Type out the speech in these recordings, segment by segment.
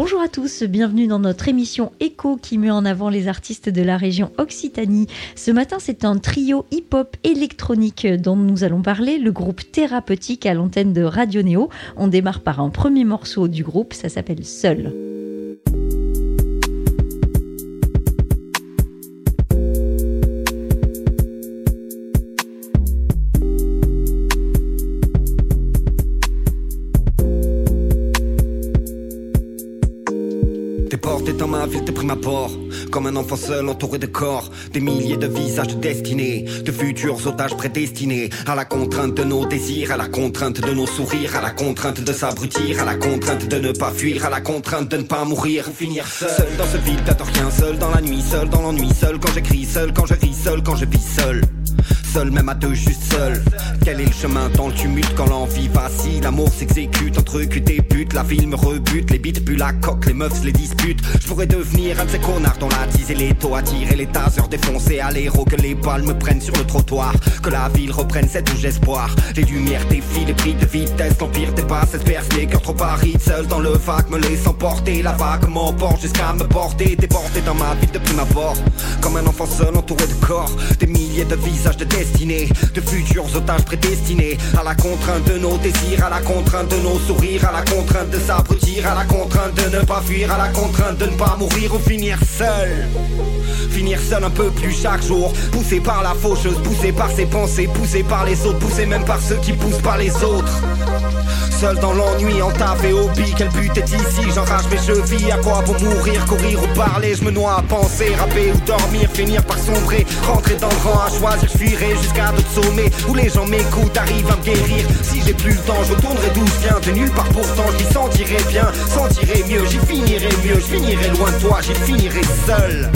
Bonjour à tous, bienvenue dans notre émission Echo qui met en avant les artistes de la région Occitanie. Ce matin, c'est un trio hip-hop électronique dont nous allons parler, le groupe thérapeutique à l'antenne de Radio Néo. On démarre par un premier morceau du groupe, ça s'appelle Seul. Dans ma ville de prime abord Comme un enfant seul entouré de corps Des milliers de visages de destinés De futurs otages prédestinés À la contrainte de nos désirs À la contrainte de nos sourires À la contrainte de s'abrutir À la contrainte de ne pas fuir À la contrainte de ne pas mourir. Ou finir seul, seul dans ce vide de rien Seul dans la nuit, seul dans l'ennui Seul quand j'écris, seul quand je ris Seul quand je vis seul Seul même à deux, juste seul. Quel est le chemin dans le tumulte quand l'envie vacille? L'amour s'exécute entre cul et pute La ville me rebute, les bites puent la coque Les meufs les disputent. Je pourrais devenir un de ces connards dont la tise et les taux attirent les tasers défoncés à l'héros Que les balles me prennent sur le trottoir. Que la ville reprenne cette rouge espoir Les lumières défilent, les prix de vitesse. L'empire dépasse, espère les cœurs trop arides Seul dans le vague, me laissant porter La vague m'emporte jusqu'à me porter. Déporté dans ma ville de prime abord Comme un enfant seul entouré de corps. Des milliers de visages de De futurs otages prédestinés À la contrainte de nos désirs À la contrainte de nos sourires À la contrainte de s'abrutir À la contrainte de ne pas fuir À la contrainte de ne pas mourir ou finir seul. Finir seul un peu plus chaque jour Poussé par la faucheuse, poussé par ses pensées Poussé par les autres, poussé même par ceux qui poussent par les autres Seul dans l'ennui, entavé au bic, quel but est ici? J'enrage mes chevilles, à quoi pour mourir, courir ou parler? Je me noie à penser, rapper ou dormir, finir par sombrer. Rentrer dans le rang à choisir, je fuirai jusqu'à d'autres sommets. Où les gens m'écoutent, arrivent à me guérir. Si j'ai plus le temps, je retournerai d'où je viens. De nulle part pourtant, j'y sentirai bien, sentirai mieux J'y finirai mieux, je finirai loin de toi, j'y finirai seul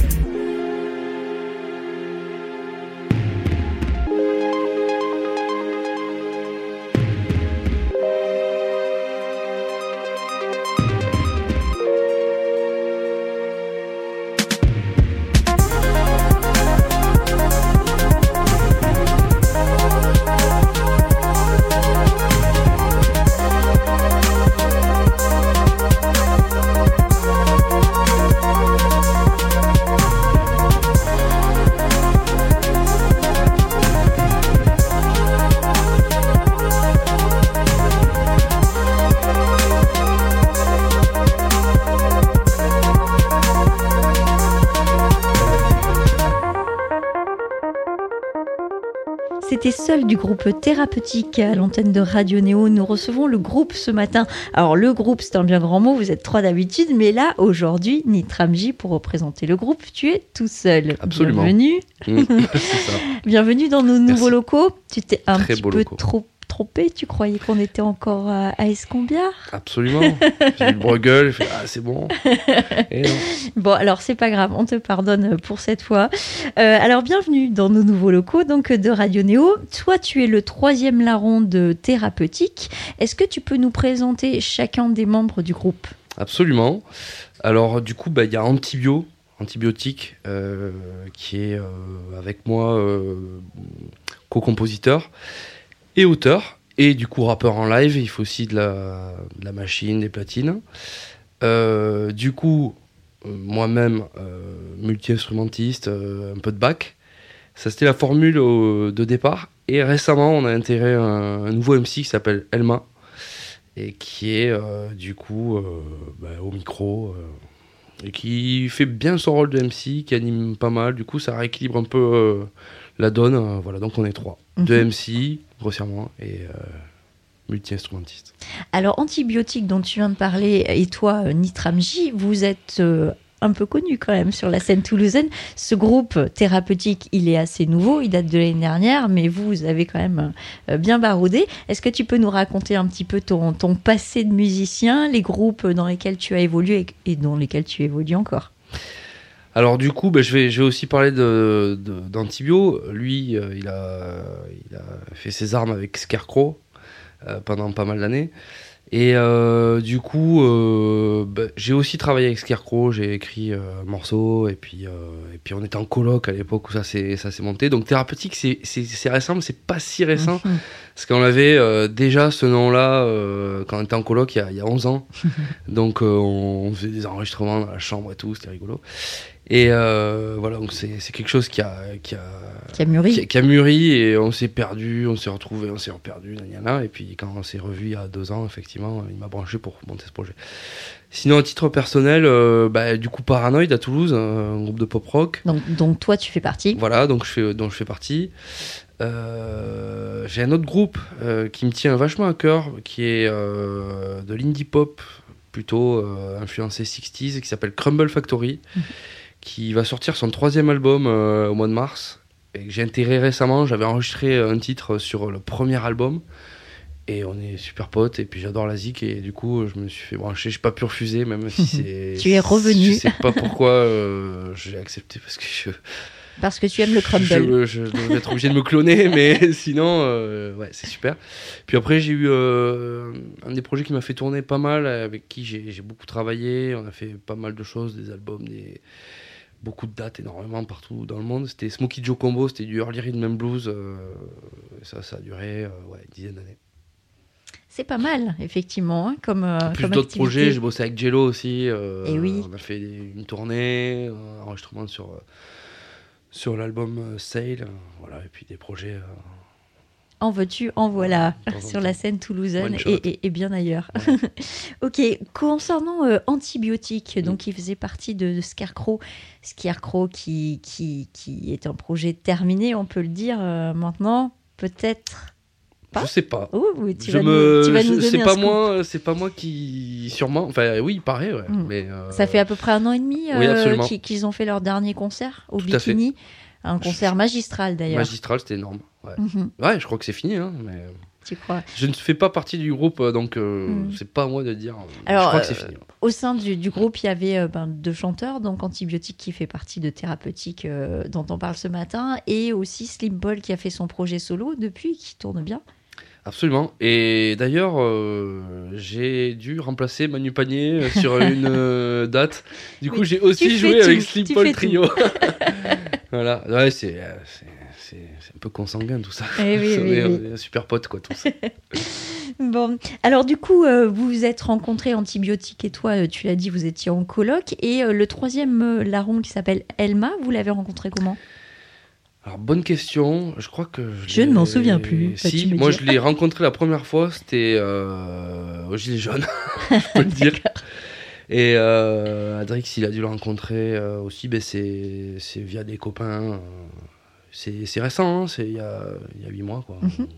Seul du groupe thérapeutique à l'antenne de Radio Néo. Nous recevons le groupe ce matin. Alors le groupe, c'est un bien grand mot, vous êtes trois d'habitude, mais là, aujourd'hui, Nitramji, pour représenter le groupe, tu es tout seul. Absolument. Bienvenue. Mmh, ça. Bienvenue dans nos nouveaux locaux. Tu t'es un Très petit peu locaux. trop trompé, tu croyais qu'on était encore à, à Escombiard Absolument. J'ai eu le j'ai fait Ah, c'est bon. Et. Bon, alors c'est pas grave, on te pardonne pour cette fois. Euh, alors bienvenue dans nos nouveaux locaux donc de Radio Néo. Toi, tu es le troisième larron de thérapeutique. Est-ce que tu peux nous présenter chacun des membres du groupe? Absolument. Alors, du coup, bah, il y a Antibio, Antibiotique, euh, qui est euh, avec moi euh, co-compositeur et auteur. Et du coup, rappeur en live. Il faut aussi de la, de la machine, des platines. Euh, du coup, euh, moi-même, euh, multi-instrumentiste, un peu de bac. Ça, c'était la formule au- de départ. Et récemment, on a intégré un, un nouveau MC qui s'appelle Elma. Et qui est, euh, du coup, euh, bah, au micro. euh, et qui fait bien son rôle de MC, qui anime pas mal. Du coup, ça rééquilibre un peu la donne. voilà, donc on est trois. Deux MC, grossièrement, et euh, multi-instrumentiste. Alors antibiotique dont tu viens de parler et toi euh, Nitramji, vous êtes euh, un peu connu quand même sur la scène toulousaine. Ce groupe thérapeutique, il est assez nouveau, il date de l'année dernière, mais vous, avez quand même bien baroudé. Est-ce que tu peux nous raconter un petit peu ton, ton passé de musicien, les groupes dans lesquels tu as évolué et dans lesquels tu évolues encore? Alors du coup, bah, je, vais, je vais aussi parler de, de- d'Antibio. Lui, euh, il, a, il a fait ses armes avec Scarecrow euh, pendant pas mal d'années. Et euh, du coup, euh, bah, j'ai aussi travaillé avec Scarecrow, j'ai écrit euh, un morceau, et puis, euh, et puis on était en coloc à l'époque où ça s'est ça s'est monté. Donc thérapeutique, c'est- c'est c'est récent, mais c'est pas si récent, Mhm. parce qu'on avait euh, déjà ce nom-là euh, quand on était en coloc il y a, il y a 11 ans. donc euh, on, on faisait des enregistrements dans la chambre et tout, c'était rigolo. Et euh, voilà, donc c'est quelque chose qui a, qui a, Qui a mûri. qui, a- qui a mûri et on s'est perdu, on s'est retrouvé, on s'est reperdu, et puis quand on s'est revu il y a deux ans, effectivement, il m'a branché pour monter ce projet. Sinon, à titre personnel, euh, bah, du coup, Paranoid à Toulouse, un groupe de pop rock. Donc, donc toi, tu fais partie. Voilà, donc je fais, dont je fais partie. Euh, J'ai un autre groupe euh, qui me tient vachement à cœur, qui est de l'indie pop, plutôt influencé 60s, qui s'appelle Crumble Factory, qui va sortir son troisième album euh, au mois de mars, et que j'ai intégré récemment. J'avais enregistré un titre sur le premier album. Et on est super potes, et puis j'adore la zik, et du coup je me suis fait brancher, j'ai pas pu refuser, même si c'est. Tu es revenu. Je sais pas pourquoi euh, j'ai accepté, parce que je, Parce que tu aimes le crumble. je, je devrais être obligé de me cloner, mais sinon, euh, ouais, c'est super. Puis après, j'ai eu euh, un des projets qui m'a fait tourner pas mal, avec qui j'ai beaucoup travaillé. On a fait pas mal de choses, des albums, des beaucoup de dates, énormément partout dans le monde. C'était Smokey Joe Combo, c'était du early rhythm and blues. euh, ça, ça a duré euh, ouais, une dizaine d'années. C'est pas mal, effectivement, hein, comme, euh, Plus d'autres projets, j'ai bossé avec Jello aussi. euh, Eh oui. On a fait une tournée, un enregistrement sur, sur l'album Sail. euh, voilà, et puis des projets. En veux-tu, en voilà, en sur la scène toulousaine et, et- et bien ailleurs. Ouais. ok, concernant euh, Antibiotiques, donc il faisait partie de, de Scarecrow, Scarecrow qui, qui, qui est un projet terminé, on peut le dire euh, maintenant, peut-être. Pas Je sais pas. Oh, oui, tu je vas me, nous, tu vas je- nous donner c'est pas scoop. moi, c'est pas moi qui, sûrement. Enfin, oui, il paraît, ouais. Mm. Mais euh, Ça fait à peu près un an et demi Oui, qu'ils ont fait leur dernier concert au Tout à fait. Un concert magistral d'ailleurs. magistral, c'était énorme. Ouais. Mhm, Ouais, je crois que c'est fini, hein, mais tu crois? je ne fais pas partie du groupe, euh, donc euh, Mm. c'est pas à moi de dire. euh, Alors, je crois que euh, c'est fini. Au sein du, du groupe, il y avait euh, ben, deux chanteurs, donc Antibiotique qui fait partie de Thérapeutique euh, dont on parle ce matin, et aussi Slim Ball qui a fait son projet solo depuis, qui tourne bien. Absolument. Et d'ailleurs, euh, j'ai dû remplacer Manu Panier euh, sur une euh, date. Du coup, j'ai aussi joué tout, avec Sleep. Trio. voilà. Ouais, c'est, euh, c'est, c'est, un peu consanguin tout ça. Eh oui, on, oui, est, oui. on est super potes, quoi, tous. Bon, alors du coup, euh, vous vous êtes rencontrés, Antibiotique et toi, euh, tu l'as dit, vous étiez en coloc, et euh, le troisième euh, larron qui s'appelle Elma, vous l'avez rencontré comment? Alors, bonne question. Je crois que. Je ne m'en souviens plus, Si, moi, dire? je l'ai rencontré la première fois, c'était au Gilet jaune, je peux le dire. Et euh, Adrix, il a dû le rencontrer euh, aussi, ben, c'est, via des copains. euh, c'est, récent, hein, c'est il y a, il y a 8 mois. Quoi. Mhm.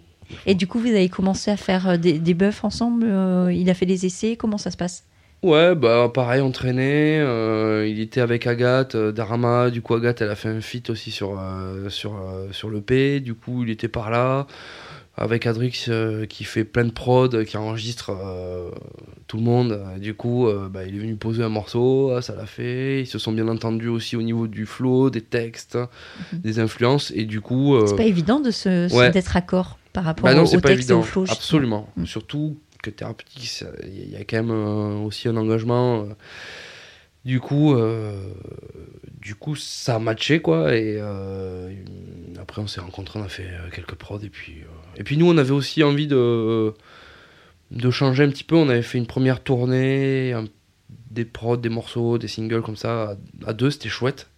Et du coup, vous avez commencé à faire des, des buffs ensemble, il a fait des essais, comment ça se passe? Ouais, bah pareil, on traînait. euh, il était avec Agathe, euh, Darama. Du coup, Agathe, elle a fait un feat aussi sur, euh, sur, sur le P. Du coup, il était par là. Avec Adrix euh, qui fait plein de prod, qui enregistre euh, tout le monde. Du coup, euh, bah, il est venu poser un morceau, ah, ça l'a fait. Ils se sont bien entendus aussi au niveau du flow, des textes, des influences. Et du coup. C'est pas évident de se, ouais. d'être accord par rapport bah non, au, c'est au pas texte et évident. au flow. Absolument. Mm. Surtout que thérapeutique, il y a quand même aussi un engagement. Du coup, du coup, ça a matché quoi. Et après, on s'est rencontrés, on a fait quelques prods et puis et puis nous, on avait aussi envie de de changer un petit peu. On avait fait une première tournée, un- des prods, des morceaux, des singles comme ça à, à deux, c'était chouette.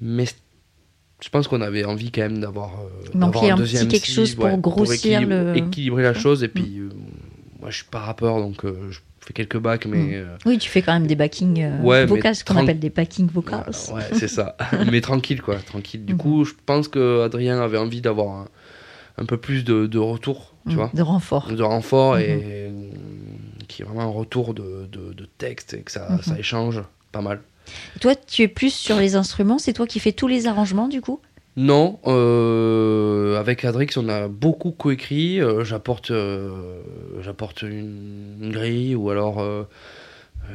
Mais je pense qu'on avait envie quand même d'avoir euh, d'avoir un deuxième petit quelque chose pour grossir équilibrer- le- équilibrer la chose. Et puis, euh, moi, je suis pas rappeur, donc euh, je fais quelques bacs, mais Mm. euh, Oui, tu fais quand même des backings Ouais, mais vocals, ce qu'on appelle des backing vocals. voilà, ouais, c'est ça. mais tranquille, quoi, tranquille. Du Mhm. coup, je pense que Adrien avait envie d'avoir un, un peu plus de, de retour, tu Mm, vois, De renfort. de renfort et euh, qui est vraiment un retour de, de, de texte et que ça, Mhm. ça échange pas mal. Toi, tu es plus sur les instruments, c'est toi qui fais tous les arrangements du coup? Non, euh, avec Adrix, on a beaucoup coécrit. euh, j'apporte, euh, j'apporte une, une grille ou alors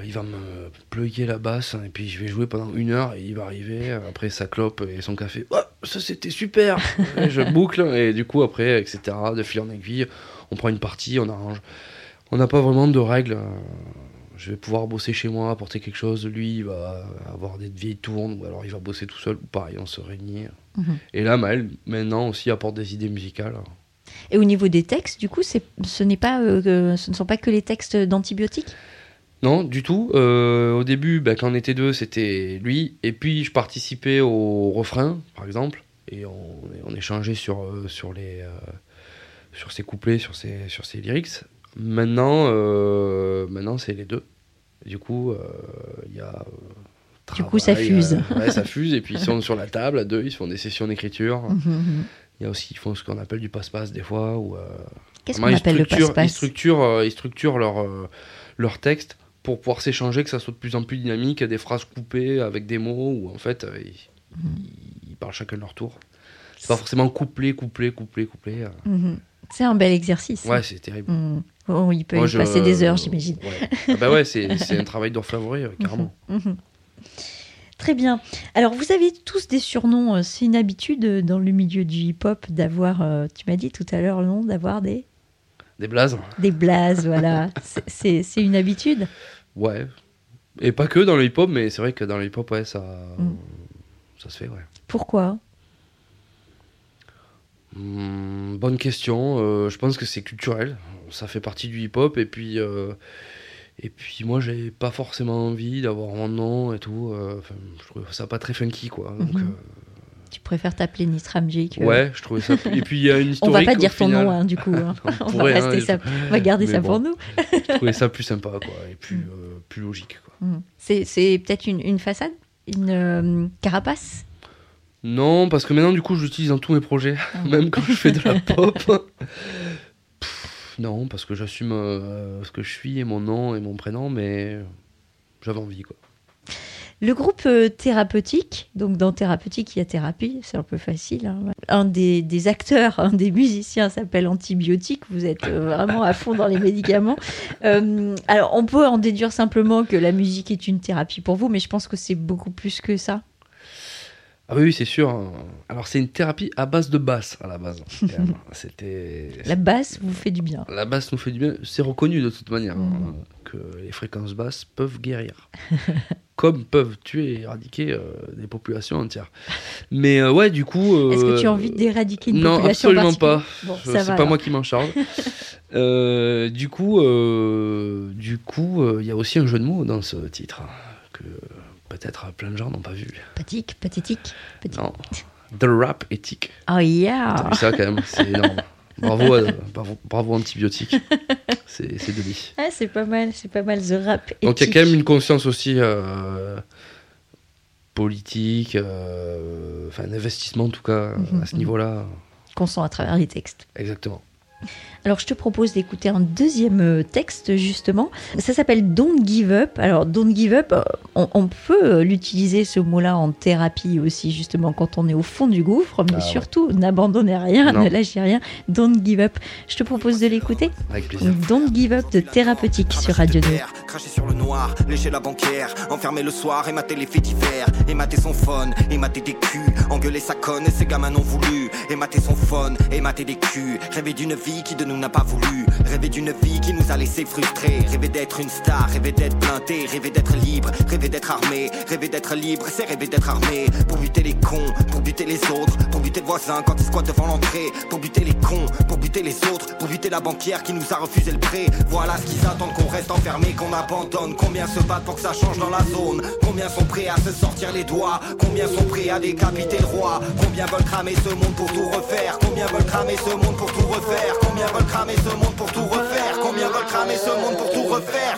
il va me plugger la basse et puis je vais jouer pendant une heure et il va arriver après sa clope et son café. Ouais, ça c'était super. Et je boucle et du coup après, etc. De fil en aiguille, on prend une partie, on arrange. On n'a pas vraiment de règles. Je vais pouvoir bosser chez moi, apporter quelque chose. Lui, il va avoir des vieilles tournes, ou alors il va bosser tout seul. Ou pareil, on se réunit. Mhm. Et là, Maël, maintenant aussi, apporte des idées musicales. Et au niveau des textes, du coup, ce, n'est pas, euh, ce ne sont pas que les textes d'antibiotiques? Non, du tout. Euh, au début, bah, quand on était deux, c'était lui. Et puis, je participais au refrain, par exemple. Et on, on échangeait sur, euh, sur, les, euh, sur ses couplets, sur ses, sur ses lyrics. Maintenant, maintenant c'est les deux. Du coup, il y a. euh, Du coup, ça travail, fuse. ouais, ça fuse. Et puis, ils sont sur la table à deux, ils se font des sessions d'écriture. Mhm. Il y a aussi, ils font ce qu'on appelle du passe-passe des fois. Qu'est-ce qu'on appelle le structurent- Ils passe-passe? structurent, ils structurent leur, leur texte pour pouvoir s'échanger, que ça soit de plus en plus dynamique, des phrases coupées avec des mots où en fait euh, ils, Mhm. ils parlent chacun leur tour. C'est pas forcément couplé, couplé, couplé, couplé. euh. Mhm. C'est un bel exercice. Ouais, c'est terrible. Mhm. Oh, il peut Moi, y je- passer des heures, j'imagine. Ouais. Ah bah ouais, c'est un travail d'orfèvrerie, carrément. Mhm. Très bien. Alors, vous avez tous des surnoms. euh, C'est une habitude dans le milieu du hip-hop d'avoir, tu m'as dit tout à l'heure le nom, d'avoir des, Des blazes des blazes. voilà. C'est- une habitude. Ouais. Et pas que dans le hip-hop, mais c'est vrai que dans le hip-hop, ouais, ça, Mm. ça se fait, ouais. Pourquoi? Hmm, bonne question. Euh, je pense que c'est culturel. Ça fait partie du hip-hop. Et puis, euh, et puis moi, j'avais pas forcément envie d'avoir mon nom et tout. Euh, je trouvais ça pas très funky, quoi. Donc, Mhm. Tu préfères t'appeler Nitramji que... ouais, je trouvais ça. Et puis, il y a une On historique. va pas dire ton final. nom, hein, du coup. hein. On On va hein, je-. On garder Mais ça bon. pour nous. Je trouvais ça plus sympa, quoi. Et plus, Mm. euh, plus logique. Mhm. C'est c'est peut-être une, une façade? Une euh, carapace? Non, parce que maintenant, du coup, je l'utilise dans tous mes projets. Ah. Même quand je fais de la pop. Pff, non, parce que j'assume euh, ce que je suis et mon nom et mon prénom, mais j'avais envie, quoi. Le groupe euh, thérapeutique, donc dans thérapeutique, il y a thérapie, c'est un peu facile. hein. Un des, des acteurs, un des musiciens s'appelle Antibiotique. Vous êtes euh, vraiment à fond dans les médicaments. Euh, alors, on peut en déduire simplement que la musique est une thérapie pour vous, mais je pense que c'est beaucoup plus que ça. Ah oui, oui, c'est sûr. Alors, c'est une thérapie à base de basse, à la base. même. C'était... La basse vous fait du bien. La basse nous fait du bien. C'est reconnu de toute manière hein, que les fréquences basses peuvent guérir. Comme peuvent tuer et éradiquer euh, des populations entières. Mais euh, ouais, du coup... euh, Est-ce que tu as envie d'éradiquer une Non, population absolument pas. Bon, c'est pas alors. moi qui m'en charge. Du coup, du coup, il y a aussi un jeu de mots dans ce titre que peut-être plein de gens n'ont pas vu. Pathétique, pathétique. pathétique. Non, The Rap Éthique. Oh yeah T'as vu ça quand même? C'est énorme. Bravo, euh, bravo, bravo antibiotique. C'est c'est de vie. Ah, c'est pas mal, c'est pas mal The Rap. Donc il y a éthique. quand même une conscience aussi euh, politique, euh, enfin un investissement en tout cas Mhm, à ce mhm. niveau-là. qu'on sent à travers les textes. Exactement. Alors, je te propose d'écouter un deuxième euh, texte, justement. Ça s'appelle Don't Give Up. Alors, Don't Give Up, euh, on, on peut euh, l'utiliser, ce mot-là, en thérapie aussi, justement, quand on est au fond du gouffre. Mais Ah ouais. surtout, n'abandonnez rien, Non. ne lâchez rien. Don't Give Up. Je te propose de l'écouter. Avec plaisir. Don't Give Up de thérapeutique sur Radio 2. Cracher sur le noir, lécher la banquière, enfermer le soir et mater les faits divers, et mater son phone, et mater des culs, engueuler sa conne et ses gamins non voulu, et mater son phone, et mater des culs, rêver d'une vie qui de nous n'a pas voulu, rêver d'une vie qui nous a laissé frustrés, rêver d'être une star, rêver d'être planté, rêver d'être libre, rêver d'être armé, rêver d'être libre, c'est rêver d'être armé, pour buter les cons, pour buter les autres, pour buter le voisin quand il squatte devant l'entrée, pour buter les cons, pour buter les autres, pour buter la banquière qui nous a refusé le prêt, voilà ce qu'ils attendent qu'on reste enfermé, qu'on abandonne, combien se battent pour que ça change dans la zone, combien sont prêts à se sortir les doigts, combien sont prêts à décapiter le roi, combien veulent cramer ce monde pour tout refaire, combien veulent cramer ce monde pour tout refaire, combien veulent cramer ce monde pour tout refaire, combien veulent cramer ce monde pour tout refaire.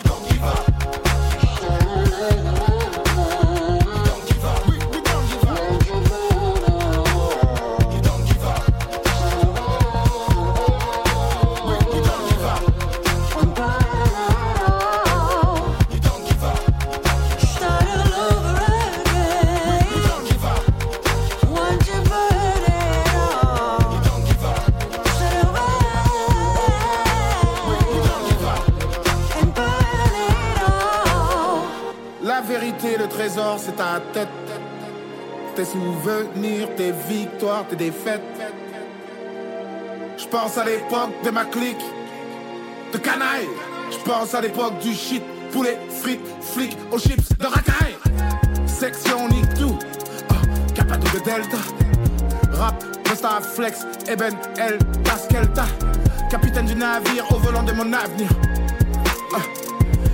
Le trésor, c'est ta tête. Tes souvenirs, tes victoires, tes défaites. Je pense à l'époque de ma clique, de canaille. Je pense à l'époque du shit, poulet, frites, flics, aux chips de racaille. Section nique tout, oh, capado de delta. Rap, Costa Flex, Eben, El, Taskelta. Capitaine du navire au volant de mon avenir. Ah,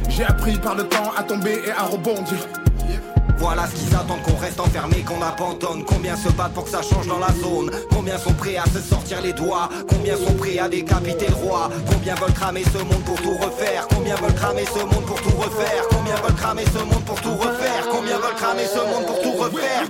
J'ai appris par le temps à tomber et à rebondir. Voilà ce qu'ils attendent qu'on reste enfermé, qu'on abandonne. Combien se battent pour que ça change dans la zone? Combien sont prêts à se sortir les doigts? Combien sont prêts à décapiter le roi? Combien veulent cramer ce monde pour tout refaire? Combien veulent cramer ce monde pour tout refaire? Combien veulent cramer ce monde pour tout refaire? Combien veulent cramer ce monde pour tout refaire?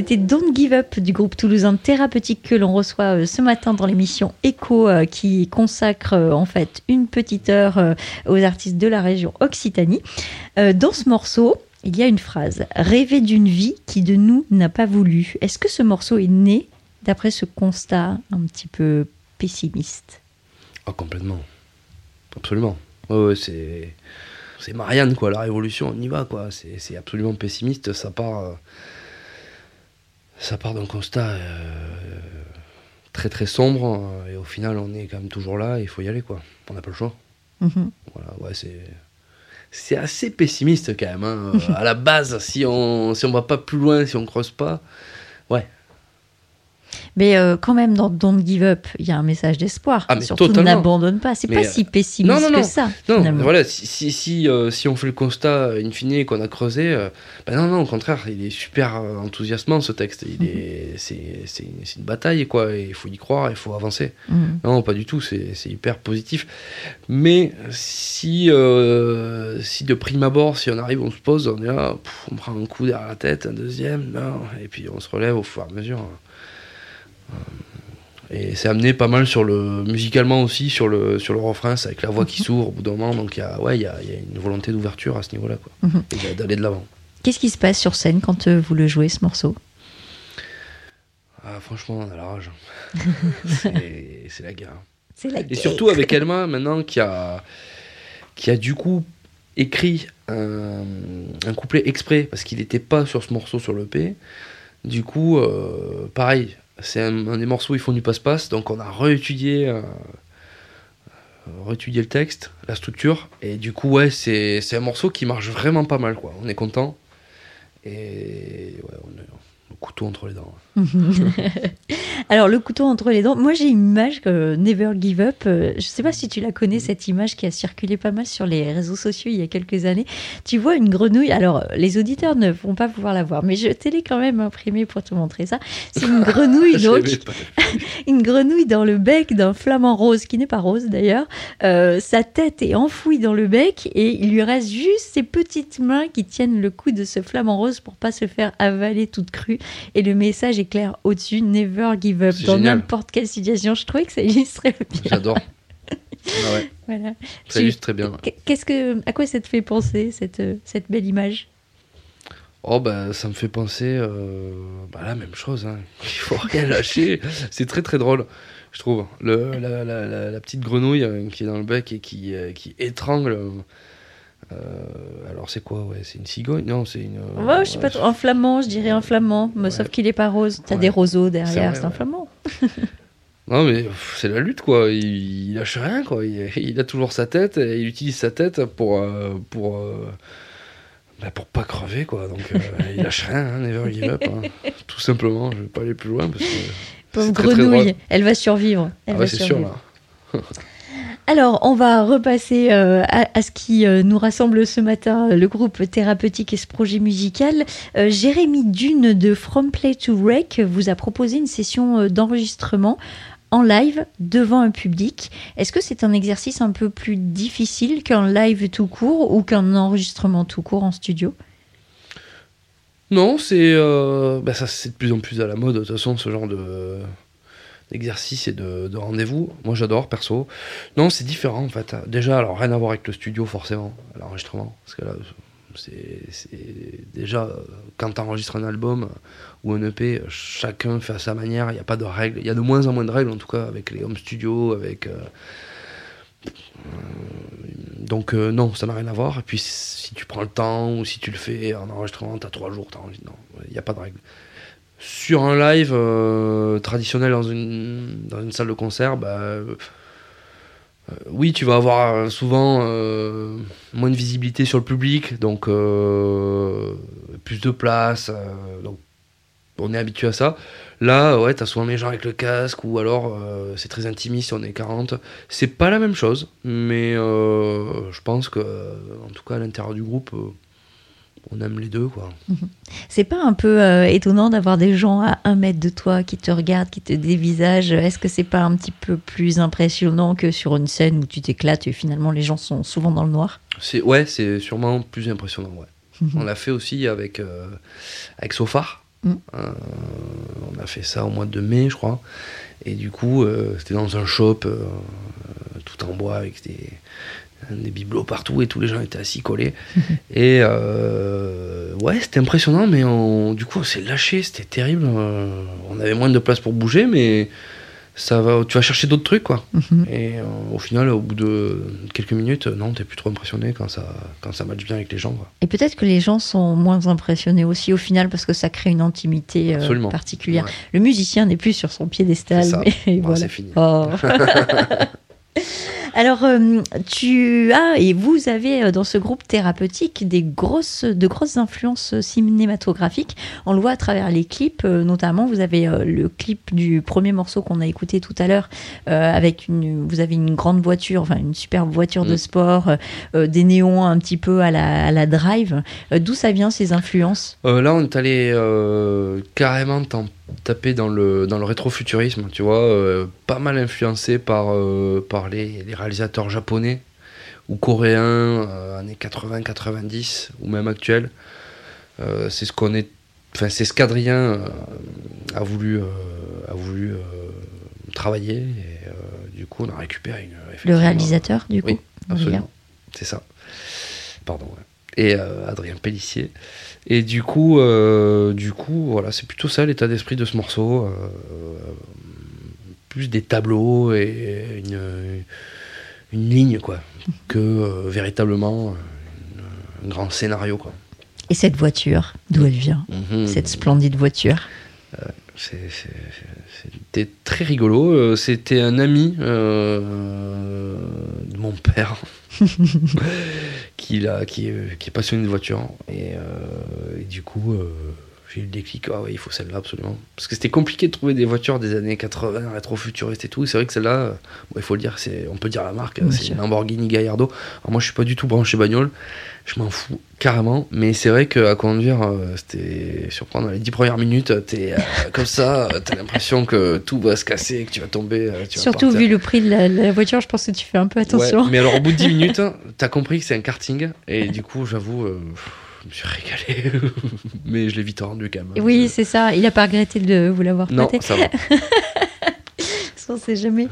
C'était Don't Give Up du groupe toulousain Thérapeutique que l'on reçoit euh, ce matin dans l'émission Echo euh, qui consacre euh, en fait une petite heure aux artistes de la région Occitanie. Dans ce morceau, il y a une phrase Rêver d'une vie qui de nous n'a pas voulu. Est-ce que ce morceau est né d'après ce constat un petit peu pessimiste? Ah, complètement. Absolument. C'est. C'est Marianne, quoi, la révolution, on y va, quoi. C'est absolument pessimiste, ça part. Ça part d'un constat euh, très très sombre, euh, et au final, on est quand même toujours là, il faut y aller, quoi. On n'a pas le choix. Mhm. Voilà, ouais, c'est. C'est assez pessimiste quand même, hein. À la base, si on si on va pas plus loin, si on creuse pas. Ouais, Mais euh, quand même, dans Don't Give Up, il y a un message d'espoir. Ah, Surtout, n'abandonne pas. C'est pas euh, si pessimiste non, non, non. que ça. Non, voilà, si, si, si, euh, si on fait le constat, in fine, qu'on a creusé, euh, ben non, non, au contraire, il est super euh, enthousiasmant ce texte. Il est, c'est, une bataille, quoi, et il faut y croire, il faut avancer. Mhm. Non, pas du tout, c'est, hyper positif. Mais si, euh, si de prime abord, si on arrive, on se pose, on est là, pff, on prend un coup derrière la tête, un deuxième, non, et puis on se relève au fur et à mesure. Euh, Et c'est amené pas mal sur le musicalement aussi sur le sur le refrain, c'est avec la voix qui s'ouvre au bout d'un moment, donc il y a ouais il y a, il y a une volonté d'ouverture à ce niveau-là quoi, Mhm. et d'a- d'aller de l'avant. Qu'est-ce qui se passe sur scène quand euh, vous le jouez, ce morceau? Ah, franchement, on a la rage. c'est la guerre. C'est la Et guerre. surtout avec Elma maintenant qui a qui a du coup écrit un, un couplet exprès parce qu'il n'était pas sur ce morceau sur le P. Du coup, euh, pareil, c'est un, des morceaux où ils font du passe-passe, donc on a réétudié, euh, réétudié le texte, la structure, et du coup, ouais, c'est un morceau qui marche vraiment pas mal, quoi. On est content, et ouais, on est le couteau entre les dents. Alors, le couteau entre les dents. Moi, j'ai une image que Never Give Up. euh, je sais pas si tu la connais, cette image qui a circulé pas mal sur les réseaux sociaux il y a quelques années. Tu vois une grenouille. Alors, les auditeurs ne vont pas pouvoir la voir, mais je t'ai l'ai quand même imprimé pour te montrer ça. C'est une grenouille, donc, une grenouille dans le bec d'un flamant rose, qui n'est pas rose d'ailleurs. Euh, sa tête est enfouie dans le bec et il lui reste juste ses petites mains qui tiennent le cou de ce flamant rose pour pas se faire avaler toute crue. Et le message clair au-dessus, never give up. Dans n'importe quelle situation, je trouvais que ça illustrait bien. J'adore. Ah ouais, Voilà. ça illustre très bien. Qu'est-ce que, à quoi ça te fait penser cette, euh, cette belle image? Oh bah ça me fait penser euh, bah, la même chose, hein. il faut rien lâcher, c'est très très drôle je trouve. Le, la, la- la- la petite grenouille euh, qui est dans le bec et qui, euh, qui étrangle. Euh, alors c'est quoi ouais, C'est une cigogne? Non, c'est une... euh, Ouais, je sais pas trop. Un flamand, je dirais un flamand, mais Ouais. sauf qu'il est pas rose. T'as Ouais. des roseaux derrière, c'est un flamand. Non, mais c'est la lutte, quoi. Il, il lâche rien, quoi. Il, il a toujours sa tête et il utilise sa tête pour. euh, pour euh, bah, pour pas crever, quoi. Donc, euh, il lâche rien, hein, never give up. hein. Tout simplement, je vais pas aller plus loin parce que. Pauvre c'est très, très grenouille, elle va survivre. Elle Ah va c'est sûr, là. Alors, on va repasser euh, à, ce qui euh, nous rassemble ce matin, euh, le groupe thérapeutique et ce projet musical. Jérémy Dune de From Play to Wreck vous a proposé une session d'enregistrement en live devant un public. Est-ce que c'est un exercice un peu plus difficile qu'un live tout court ou qu'un enregistrement tout court en studio? Non, bah, c'est de plus en plus à la mode, de toute façon, ce genre de d'exercice et de, de rendez-vous. Moi, j'adore, perso. Non, c'est différent, en fait. Déjà, alors, rien à voir avec le studio, forcément, l'enregistrement. Parce que là, c'est déjà, quand tu enregistres un album ou un EP, chacun fait à sa manière. Il n'y a pas de règles. Il y a de moins en moins de règles, en tout cas, avec les home studios, euh, donc euh, non, ça n'a rien à voir. Et puis si tu prends le temps ou si tu le fais en enregistrement, t'as trois jours, t'as envie. Non, il n'y a pas de règle. Sur un live euh, traditionnel dans une, salle de concert, bah, euh, oui, tu vas avoir euh, souvent moins de visibilité sur le public, donc plus de place. donc on est habitué à ça. Là, ouais, t'as souvent les gens avec le casque ou alors c'est très intimiste on est 40. C'est pas la même chose, mais je pense que, en tout cas, à l'intérieur du groupe, on aime les deux, quoi. C'est pas un peu euh, étonnant d'avoir des gens à un mètre de toi qui te regardent, qui te dévisagent? Est-ce que c'est pas un petit peu plus impressionnant que sur une scène où tu t'éclates et finalement les gens sont souvent dans le noir? C'est ouais, c'est sûrement plus impressionnant. Ouais. On l'a fait aussi avec euh, avec Sofar. Mhm. Euh, on a fait ça au mois de mai, je crois. Et du coup, euh, c'était dans un shop tout en bois avec des des bibelots partout et tous les gens étaient assis collés. et euh, ouais, c'était impressionnant, mais on- du coup, on s'est lâché, c'était terrible. Euh, on avait moins de place pour bouger, mais ça va, tu vas chercher d'autres trucs, quoi. Mhm. Et euh, au final, au bout de quelques minutes, non, t'es plus trop impressionné quand ça, quand ça match bien avec les gens. Quoi. Et peut-être que les gens sont moins impressionnés aussi au final parce que ça crée une intimité particulière. Ouais. Le musicien n'est plus sur son piédestal, C'est ça. mais voilà. c'est fini. Oh. Alors, euh, tu as et vous avez euh, dans ce groupe thérapeutique des grosses, de grosses influences cinématographiques. On le voit à travers les clips, euh, notamment. Vous avez le clip du premier morceau qu'on a écouté tout à l'heure, avec une, vous avez une grande voiture, enfin une superbe voiture de Mm. sport, des néons un petit peu à la, à la drive. D'où ça vient ces influences? Euh, là, on est allé euh, carrément taper dans le, dans le rétrofuturisme, tu vois, euh, pas mal influencé par, par les, les réalisateurs japonais ou coréens, euh, années 80-90 ou même actuels. Euh, c'est ce qu'on est. Enfin, c'est ce qu'Adrien euh, a voulu, a voulu travailler et du coup, on a récupéré une. Le réalisateur, du coup Oui, Adrien. Absolument. C'est ça. Pardon. ouais. Et euh, Adrien Pellissier. Et du coup, euh, du coup, voilà, c'est plutôt ça l'état d'esprit de ce morceau. euh, plus des tableaux et une, une ligne, quoi, que euh, véritablement euh, un grand scénario, quoi. Et cette voiture, d'où elle vient Mhm. Cette splendide voiture? C'est- C'était très rigolo. Euh, C'était un ami euh, de mon père qui, l'a- qui, est- qui est passionné de voiture. Et, euh, et du coup, euh, j'ai eu le déclic. Ah ouais, il faut celle-là absolument. Parce que c'était compliqué de trouver des voitures des années 80, rétro-futuristes et tout. C'est vrai que celle-là, euh, bon, il faut le dire, c'est- on peut dire la marque, Bien c'est une Lamborghini Gallardo. Alors moi, je suis pas du tout branché bagnole. Je m'en fous carrément, mais c'est vrai qu'à conduire, euh, c'était surprenant. Les dix premières minutes, t'es euh, comme ça, euh, t'as l'impression que tout va se casser, que tu vas tomber. euh, tu Surtout vu le prix de la, la voiture, je pense que tu fais un peu attention. Ouais, mais alors au bout de 10 minutes, t'as compris que c'est un karting, et du coup, j'avoue, euh, je me suis régalé, mais je l'ai vite rendu quand même. Oui, c'est ça. Il n'a pas regretté de vous l'avoir Non, prêté. ça va. On sait jamais.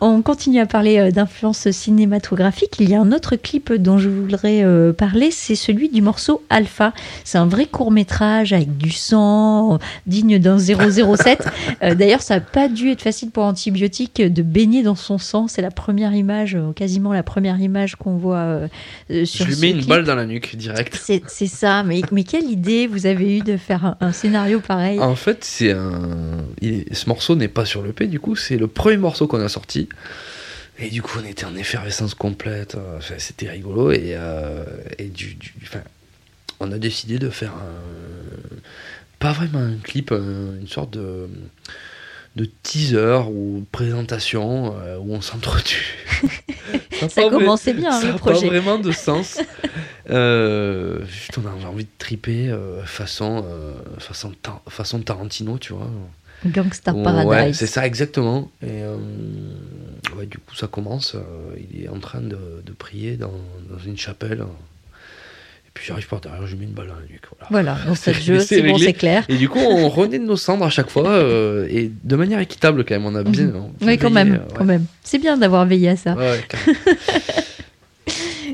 On continue à parler euh, d'influence cinématographique. Il y a un autre clip dont je voudrais euh, parler, c'est celui du morceau Alpha. C'est un vrai court métrage avec du sang, digne d'un 007. Euh, D'ailleurs, ça n'a pas dû être facile pour Antibiotique de baigner dans son sang. C'est la première image, quasiment la première image qu'on voit sur Je lui mets une clip. balle dans la nuque, direct. C'est ça, mais, mais quelle idée vous avez eu de faire un, un scénario pareil? En fait, c'est un. il Ce morceau n'est pas sur le P, du coup, c'est le premier morceau qu'on a sorti. Et du coup, on était en effervescence complète. enfin, C'était rigolo. Et, euh, et du, du- enfin, on a décidé de faire un, pas vraiment un clip, un- une sorte de, de teaser ou présentation euh, où on s'entretue. a Ça vrai- commençait bien, ça le a pas projet. vraiment de sens. Euh, juste, on avait envie de triper euh, façon, euh, façon Tarantino, tu vois. Gangster Ouais, Paradise. c'est ça exactement. Et euh, ouais, du coup, ça commence. euh, il est en train de, de prier dans, dans une chapelle. Et puis j'arrive par derrière, je lui mets une balle la nuque. Voilà. Voilà, C'est- jeu, c'est bon, c'est clair. Et du coup, on renaît de nos cendres à chaque fois euh, et de manière équitable quand même. On a bien. Mhm. Oui, quand même, quand ouais. même. C'est bien d'avoir veillé à ça. Ouais, ouais, carrément.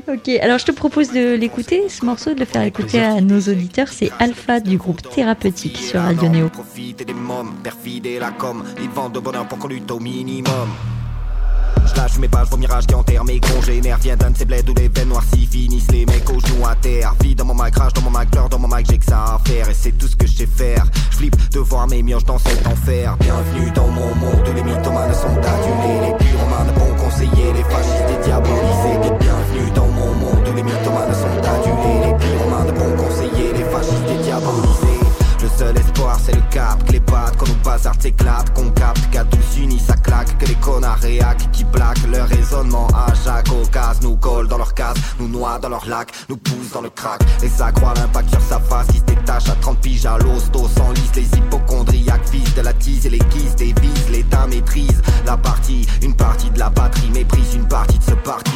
Ok, alors je te propose de l'écouter, ce morceau, de le faire écouter à nos auditeurs. C'est Alpha du groupe Thérapeutique sur Radio Néo. Profite des mômes, perfide et la com. Ils vendent de bonheur pour qu'on lutte au minimum. Je lâche mes pages, vos mirages qui enterrent mes congénères. Viens d'un de ces bleds où les veines noircies finissent les mecs aux genoux à terre. Vie dans mon mic, rage dans mon mic, dans mon mic, j'ai que ça à faire. Et c'est tout ce que je sais faire. Je flippe de voir mes mioches dans cet enfer. Bienvenue dans mon monde les mythomanes sont adulés. Les pyromanes, bons conseillers, les fascistes et diabolisés. Bienvenue où les mythomanes sont adulés. Les pyromanes, bons conseillers, les fascistes et diabolisés. Le seul espoir c'est le cap, que les pattes quand nos bazards s'éclatent, qu'on capte qu'à tous unis ça claque, que les connards réac qui plaquent leur raisonnement à chaque occasion, nous collent dans leur case, nous noient dans leur lac, nous poussent dans le crack, et ça croit l'impact sur sa face qui se détache à 30 piges à l'hosto sans lisse, les hypochondriaques visent de la tease et les guises des l'état maîtrise la partie, une partie de la batterie méprise une partie de ce parti.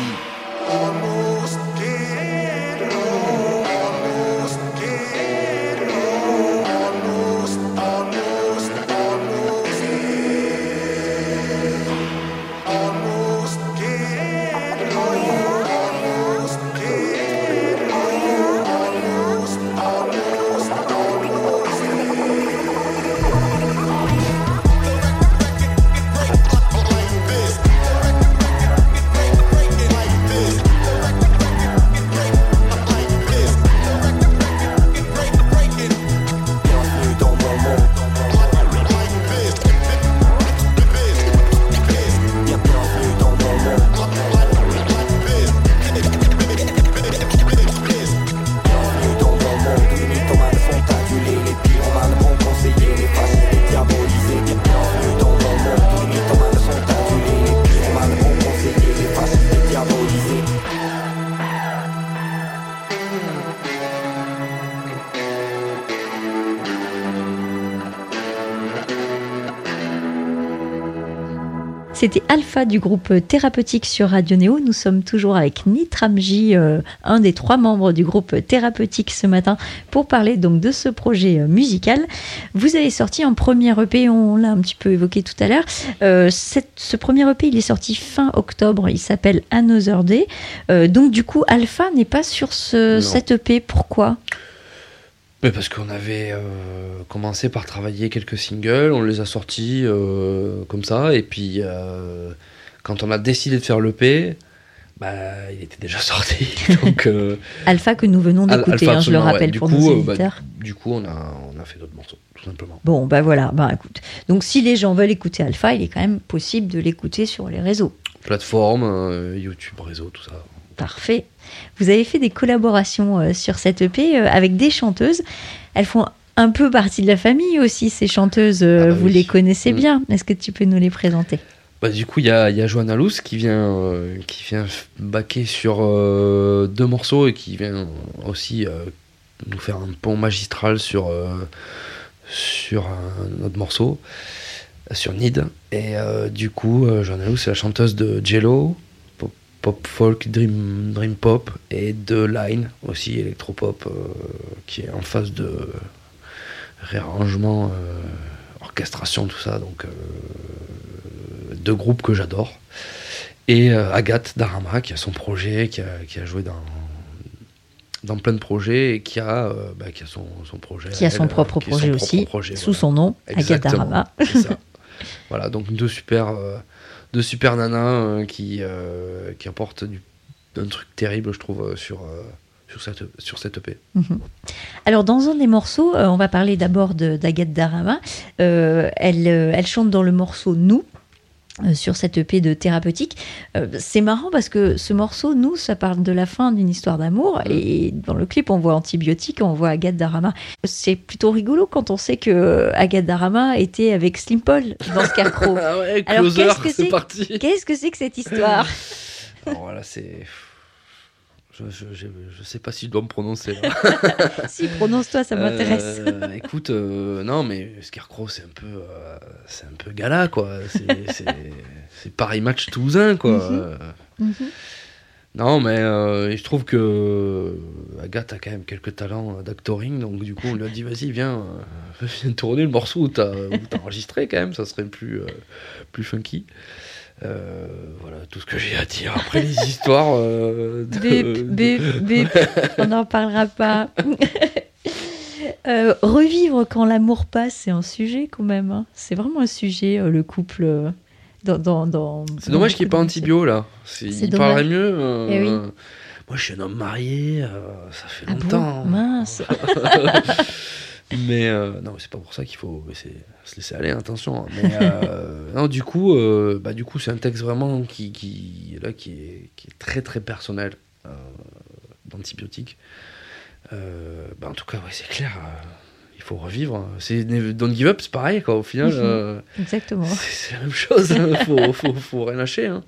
C'était Alpha du groupe Thérapeutique sur Radio Néo. Nous sommes toujours avec Nitramji, euh, un des trois membres du groupe Thérapeutique ce matin, pour parler donc de ce projet euh, musical. Vous avez sorti un premier EP, on l'a un petit peu évoqué tout à l'heure. Euh, ce premier EP, il est sorti fin octobre, il s'appelle Another Day. Euh, donc du coup, Alpha n'est pas sur ce, cet EP. Pourquoi? Mais parce qu'on avait euh, commencé par travailler quelques singles, on les a sortis euh, comme ça, et puis euh, quand on a décidé de faire l'EP, bah, il était déjà sorti. Donc, Alpha que nous venons d'écouter, hein, je le ouais. rappelle pour coup, nos bah, éditeurs. du coup, on a, on a fait d'autres morceaux, tout simplement. Bon, bah voilà, bah écoute. Donc si les gens veulent écouter Alpha, il est quand même possible de l'écouter sur les réseaux. Plateforme, YouTube, réseau, tout ça. Parfait. Vous avez fait des collaborations euh, sur cette EP euh, avec des chanteuses. Elles font un peu partie de la famille aussi, ces chanteuses. euh, Ah bah vous oui. les connaissez Mm. bien. Est-ce que tu peux nous les présenter? Bah, du coup, il y a, y a qui vient, euh, qui vient baquer sur euh, deux morceaux et qui vient aussi euh, nous faire un pont magistral sur, sur un autre morceau, sur Need. Et du coup, Johanna Luce, c'est la chanteuse de Jello, pop, folk, dream, dream pop, et de Line aussi, électropop, euh, qui est en phase de réarrangement, euh, orchestration, tout ça. Donc. euh, deux groupes que j'adore. Et Agathe Darama, qui a son projet, qui a, qui a joué dans, dans plein de projets et qui a, bah, qui a son, son projet. Qui a son elle, propre son projet propre aussi, projet, sous voilà. son nom, Agatha Exactement, Darama. voilà, donc deux super, deux super nanas euh, qui, euh, qui apportent du, un truc terrible, je trouve, euh, sur, sur, cette, sur cette EP. Alors, dans un des morceaux, on va parler d'abord de- d'Agathe Darama. Elle, elle chante dans le morceau Nous. Euh, sur cette EP de thérapeutique. Euh, c'est marrant parce que ce morceau, nous, ça parle de la fin d'une histoire d'amour. Et dans le clip, on voit Antibiotique, on voit Agathe Darama. C'est plutôt rigolo quand on sait que Agathe Darama était avec Slim Paul dans Scarecrow. Ah ouais, Alors, qu'est-ce que c'est. Qu'est-ce que c'est que cette histoire? Alors voilà, c'est. Je, je sais pas si je dois me prononcer. Si, prononce-toi, ça m'intéresse. Euh, écoute, euh, non, mais Scarecrow, c'est un peu, euh, c'est un peu gala, quoi. C'est- Paris Match Toulousain, quoi. Mhm. Mhm. Non, mais je trouve que Agathe a quand même quelques talents d'actoring, donc du coup, on lui a dit, vas-y, viens, viens tourner le morceau où t'as enregistré, quand même, ça serait plus, plus funky. Euh, voilà tout ce que j'ai à dire. Après les histoires. euh, de- Bip, bip, bip. On n'en parlera pas. Euh, revivre quand l'amour passe, c'est un sujet quand même. hein. C'est vraiment un sujet, euh, le couple. dans, dans, dans- C'est dommage qu'il n'y ait pas Antibio là. Il parlerait mieux. Eh oui. Moi je suis un homme marié, ça fait Ah bon? longtemps. Mince. mais euh, non, c'est pas pour ça qu'il faut se laisser aller, attention. hein. Mais euh, non, du coup, euh, bah, du coup, c'est un texte vraiment qui, qui, là, qui, est, qui est très très personnel d'antibiotiques. Bah, en tout cas, ouais, c'est clair. il faut revivre. C'est Don't Give Up, c'est pareil, quoi. Au final, Exactement. c'est la même chose. Il faut, faut, faut rien lâcher. Hein.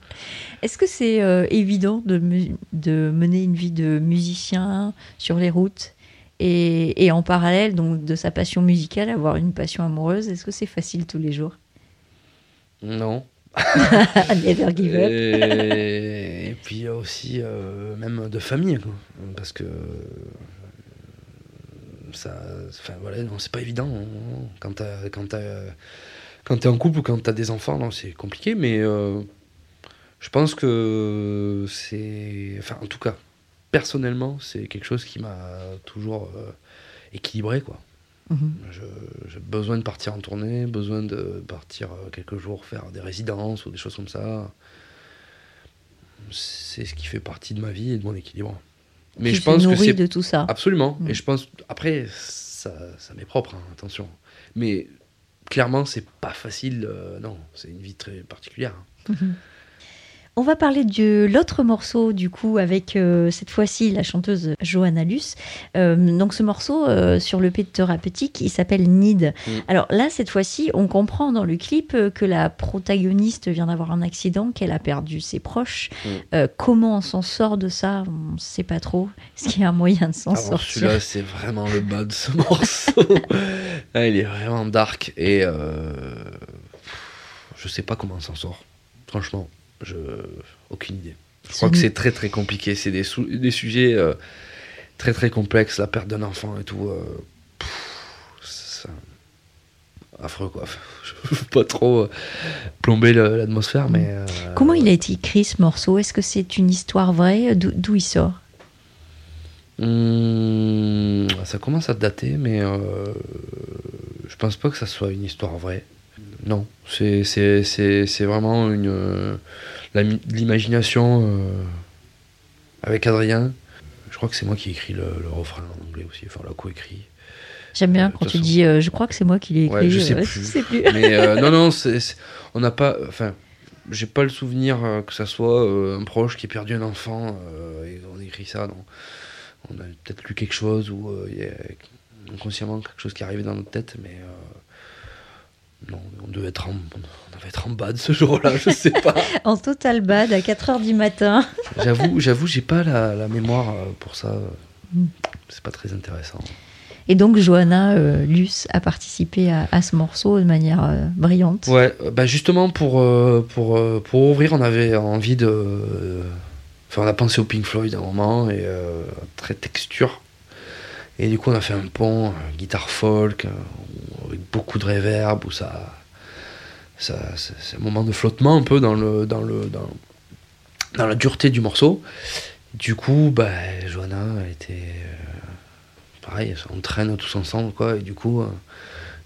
Est-ce que c'est évident de, de mener une vie de musicien sur les routes? Et, et en parallèle donc de sa passion musicale avoir une passion amoureuse Est-ce que c'est facile tous les jours? Non. Never give up. Et, et puis aussi euh, même de famille, quoi. parce que euh, ça, enfin voilà, non, c'est pas évident hein. quand t'as, quand t'as, quand t'es en couple ou quand t'as des enfants, non, c'est compliqué, mais euh, je pense que c'est, enfin en tout cas, personnellement, c'est quelque chose qui m'a toujours euh, équilibré, quoi. Mhm. J'ai besoin de partir en tournée, besoin de partir euh, quelques jours faire des résidences ou des choses comme ça. C'est ce qui fait partie de ma vie et de mon équilibre. Mais je pense que c'est de tout ça. absolument. Et je pense après ça, ça m'est propre, hein, attention. Mais clairement c'est pas facile. euh, non, c'est une vie très particulière. On va parler de l'autre morceau, du coup, avec euh, cette fois-ci la chanteuse Johanna Luce. Euh, donc, ce morceau euh, sur le P de thérapeutique, il s'appelle Need. Mm. Alors là, cette fois-ci, on comprend dans le clip que la protagoniste vient d'avoir un accident, qu'elle a perdu ses proches. Mm. Comment on s'en sort de ça? On ne sait pas trop. Est-ce qu'il y a un moyen de s'en Alors sortir? celui-là, c'est vraiment le bas de ce morceau. Ah, il est vraiment dark et je sais pas comment on s'en sort. Franchement, je aucune idée. Je crois que c'est très très compliqué. C'est des, sou- des sujets euh, très très complexes. La perte d'un enfant et tout. euh, c'est affreux quoi. Je veux pas trop euh, plomber l'atmosphère, mais. euh, Comment il a été écrit ce morceau? Est-ce que c'est une histoire vraie? D'où il sort? Hum, ça commence à dater, mais euh, je pense pas que ça soit une histoire vraie. Non, c'est vraiment une euh, l'imagination euh, avec Adrien. Je crois que c'est moi qui ai écrit le, le refrain en anglais aussi, enfin l'a coécrit. J'aime bien Euh, quand tu façon- dis je crois que c'est moi qui l'ai écrit. Ouais, je sais plus. sais plus. Mais non, non, c'est- c'est- on n'a pas. Enfin, j'ai pas le souvenir que ça soit un proche qui ait perdu un enfant et on a écrit ça. non. On a peut-être lu quelque chose ou il y a inconsciemment quelque chose qui est arrivé dans notre tête, mais euh, non, on devait être en, on devait être en bas de ce jour-là, je sais pas. En total bad à 4h du matin. j'avoue, j'avoue, j'ai pas la, la mémoire euh, pour ça. C'est pas très intéressant. Et donc Johanna euh, Luce a participé à, à ce morceau de manière euh, brillante. Ouais, euh, bah justement pour, euh, pour, pour ouvrir, on avait envie de. Enfin, on a pensé au Pink Floyd à un moment, et très texture. Et du coup, on a fait un pont, guitare folk, avec beaucoup de reverb, où ça. ça c'est un moment de flottement un peu dans, le, dans, le, dans, dans la dureté du morceau. Du coup, bah, Johanna, était. euh, pareil, on traîne tous ensemble, quoi, et du coup. euh,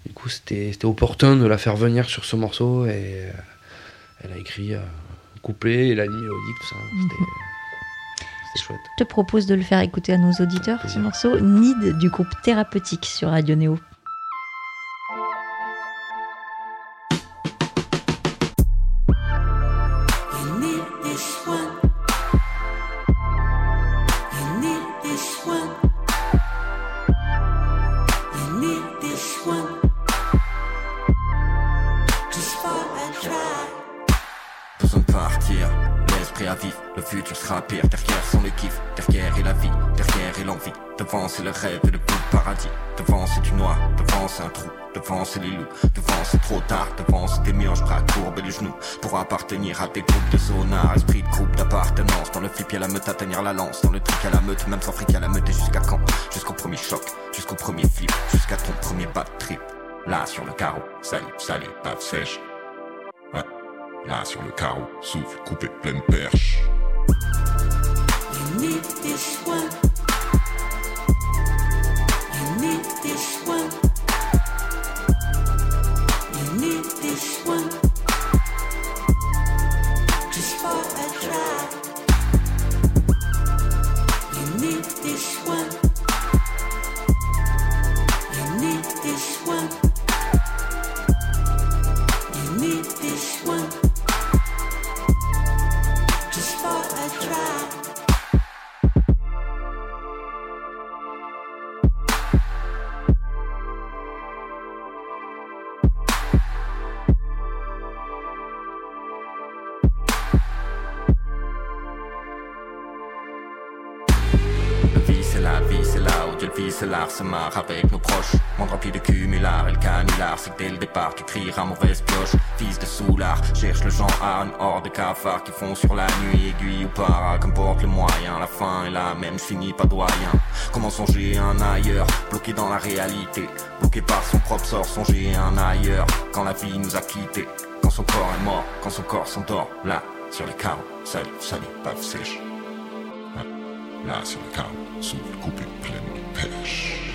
du coup, c'était opportun de la faire venir sur ce morceau et euh, elle a écrit euh, un couplet et la ligne mélodique, tout ça. C'était c'était chouette. Je te propose de le faire écouter à nos auditeurs, ce morceau Need du groupe Thérapeutique sur Radio Néo. La lance, dans le truc à la meute, même sans fric à la meute et jusqu'à quand? Jusqu'au premier choc, jusqu'au premier flip, jusqu'à ton premier bad trip. Là sur le carreau, salut, salut, pas sèche. Ouais, là sur le carreau, souffle, coupé, pleine perche. Dieu le c'est l'art se marre avec nos proches. Monde rempli de cumulard et le canular, c'est que dès le départ tu trieras mauvaise pioche. Fils de soulard, cherche le genre à une horde de cafards qui font sur la nuit, aiguille ou para, qu'importe le moyen. La fin est la même, je finis pas doyen. Comment songer un ailleurs, bloqué dans la réalité, bloqué par son propre sort, songer un ailleurs. Quand la vie nous a quittés, quand son corps est mort, quand son corps s'endort, là, sur les carreaux, salut, salut, paf sèche. Là sur le carreau, souffle coupé pleine Pesh.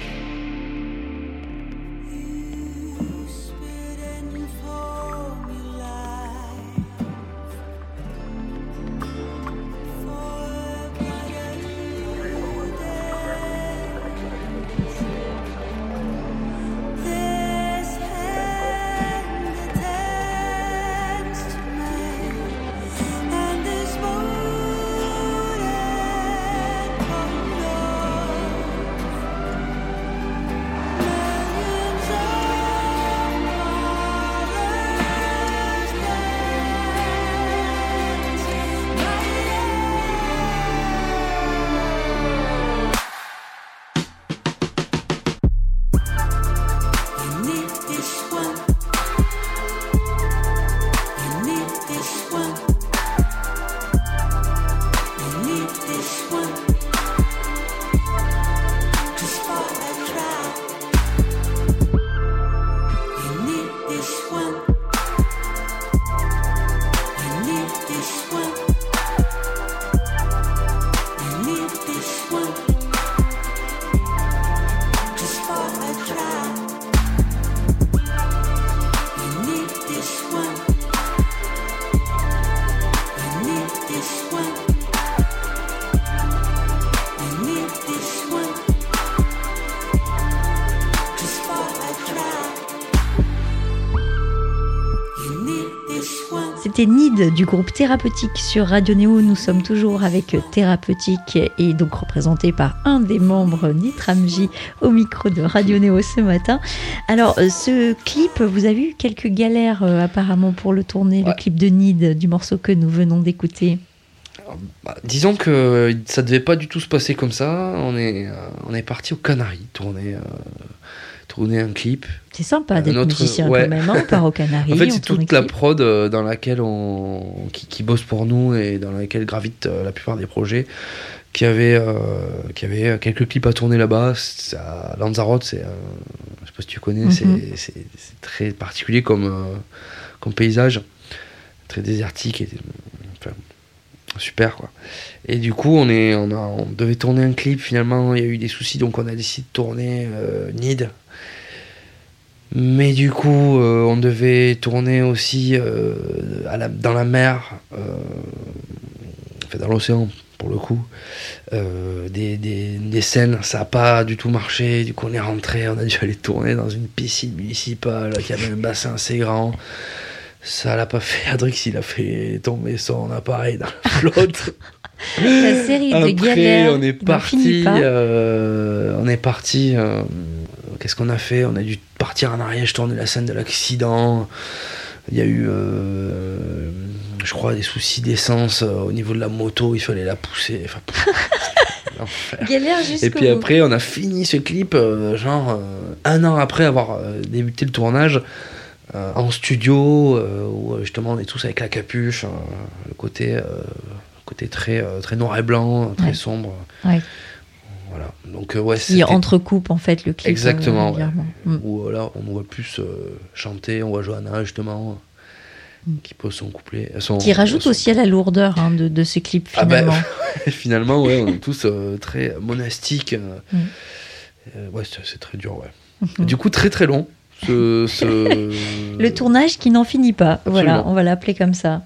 C'était Nid du groupe Thérapeutique sur Radio Néo. Nous sommes toujours avec Thérapeutique et donc représenté par un des membres Nitramji au micro de Radio Néo ce matin. Alors, euh, ce clip, vous avez eu quelques galères euh, apparemment pour le tourner, le clip de Nid du morceau que nous venons d'écouter. Bah, disons que ça devait pas du tout se passer comme ça. On est, euh, on est parti aux Canaries tourner, euh, tourner un clip. C'est sympa d'être autre- musicien ouais. quand même, hein, on part aux Canaries. En fait, c'est toute la prod euh, dans laquelle on, qui, qui bosse pour nous et dans laquelle gravitent euh, la plupart des projets. Qui avait, euh, qui avait quelques clips à tourner là-bas. À Lanzarote, c'est, euh, je sais pas si tu connais, Mhm. c'est- très particulier comme, euh, comme paysage, très désertique et enfin, super quoi. Et du coup, on, est, on, a, on devait tourner un clip. Finalement, il y a eu des soucis, donc on a décidé de tourner Nid. Mais du coup, euh, on devait tourner aussi euh, à la- dans la mer, euh, enfin dans l'océan pour le coup, euh, des, des- des scènes. Ça n'a pas du tout marché. Du coup, on est rentré, on a dû aller tourner dans une piscine municipale qui avait un bassin assez grand. Ça l'a pas fait. Adrix, il a fait tomber son appareil dans la flotte. La série de Après, galères. on est parti. euh, on est parti. euh, Qu'est-ce qu'on a fait? On a dû partir en Ariège, tourner la scène de l'accident. Il y a eu euh, je crois, des soucis d'essence euh, au niveau de la moto, il fallait la pousser. Enfin. Galère Et puis bout. après, on a fini ce clip, euh, genre euh, un an après avoir débuté le tournage, en studio, où justement on est tous avec la capuche, le côté, côté très, très noir et blanc, très Ouais. sombre. Ouais. Voilà. Donc, euh, ouais, Qui c'était- entrecoupe en fait le clip. euh, Exactement, ouais. régulièrement. Mm. Où euh, là, on voit plus euh, chanter, on voit Johanna justement, Mm. qui pose son couplet. Son, Qui rajoute son- aussi à la lourdeur hein, de, de ce clip Ah bah, finalement. finalement, ouais, on est tous euh, très monastiques. euh, Mm. euh, ouais, c'est très dur, ouais. Du coup, très très long. Ce, ce- Le tournage qui n'en finit pas. Voilà, on va l'appeler comme ça.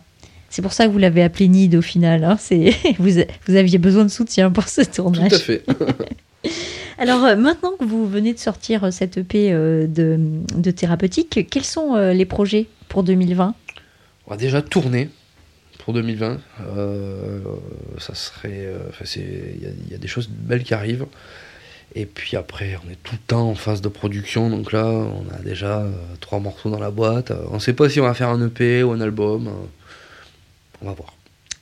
C'est pour ça que vous l'avez appelé Nid au final. hein. C'est vous, aviez besoin de soutien pour ce Tout tournage. à fait. Alors euh, maintenant que vous venez de sortir euh, cette EP euh, de, de thérapeutique, quels sont les projets pour 2020 On va déjà tourner pour 2020. Euh, ça serait. Il y, a- il y a des choses belles qui arrivent. Et puis après, on est tout le temps en phase de production. Donc là, on a déjà trois morceaux dans la boîte. On ne sait pas si on va faire un EP ou un album. On va voir.